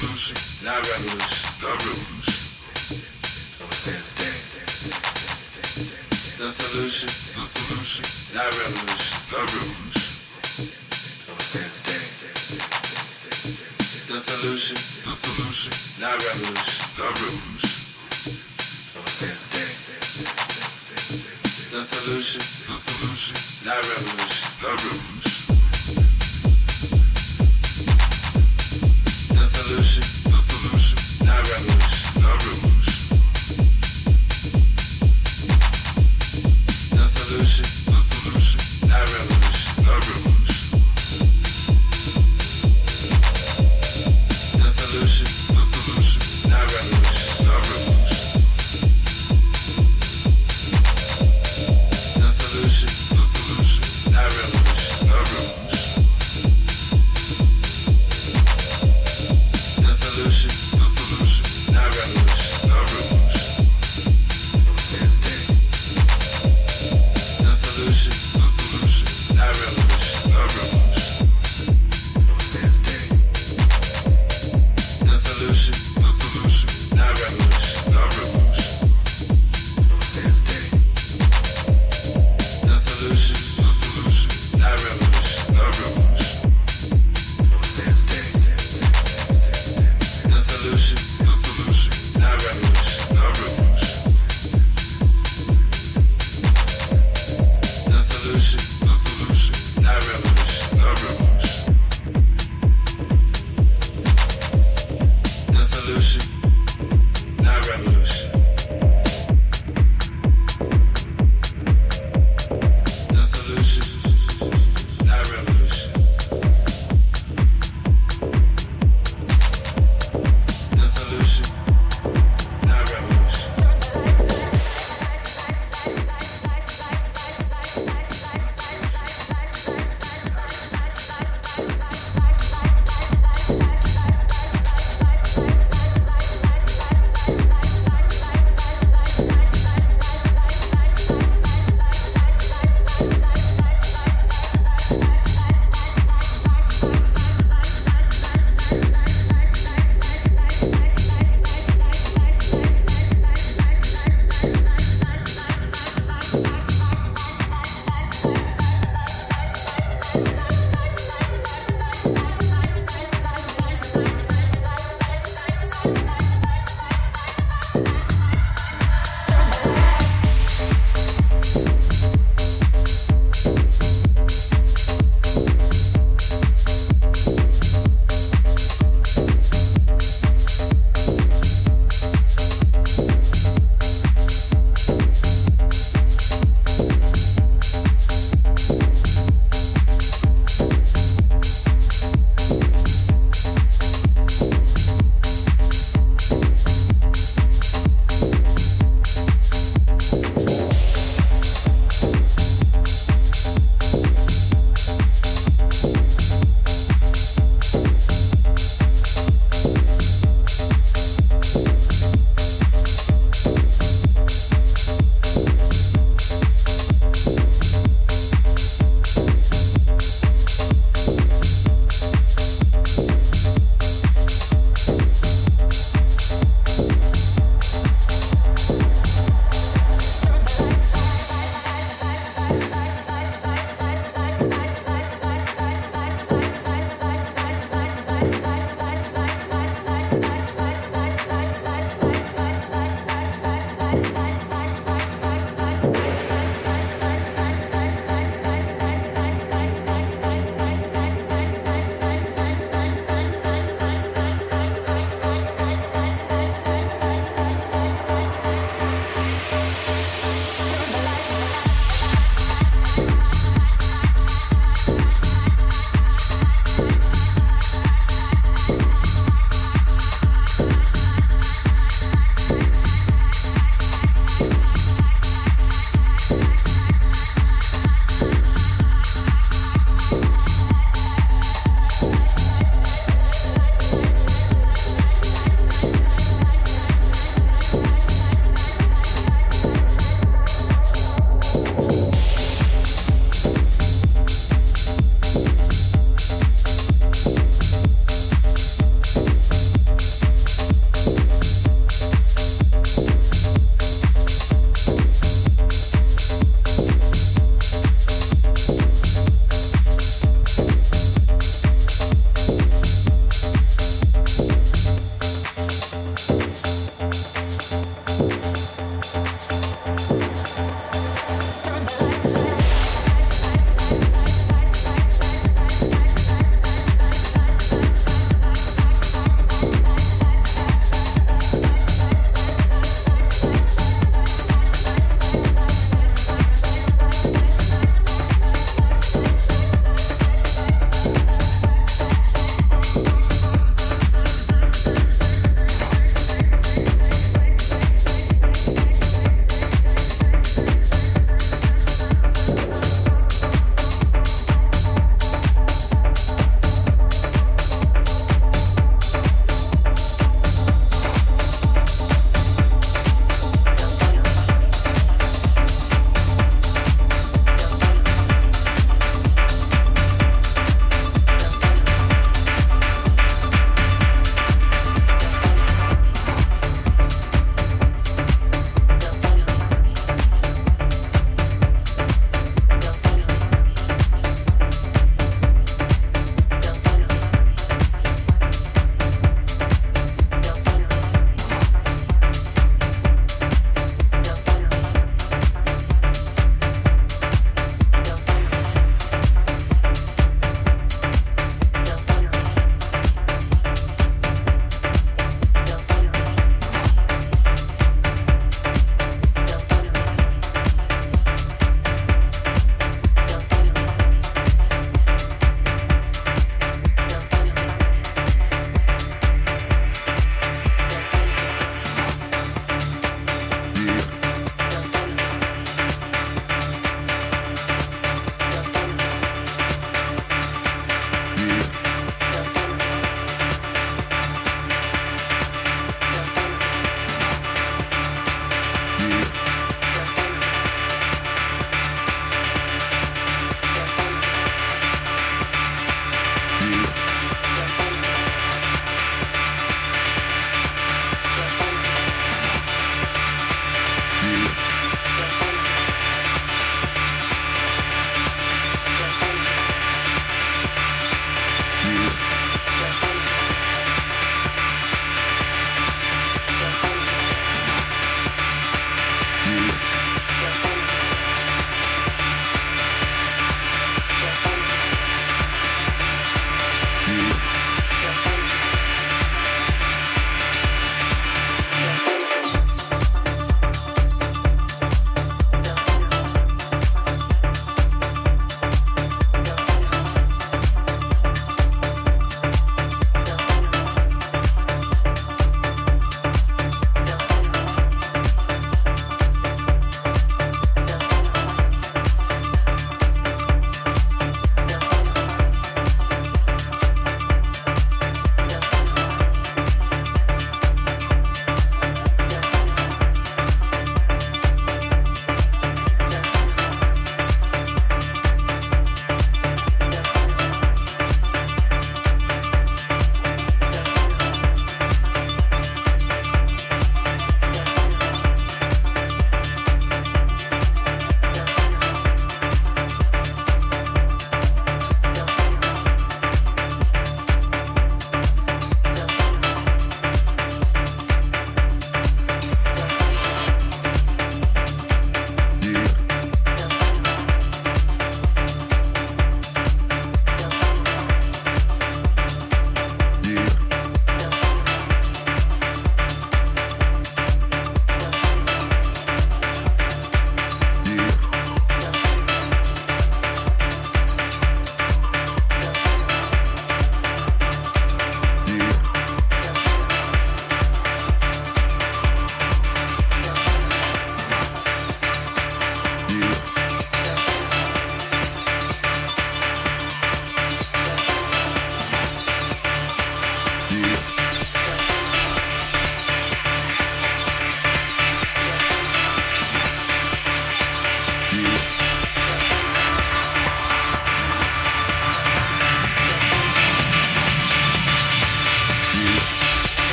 revolution, not revolution, not No solution, no solution, not revolution, not revolution. No solution, no solution, not revolution, not No solution, solution, not revolution, not revolution.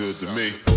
Good to me.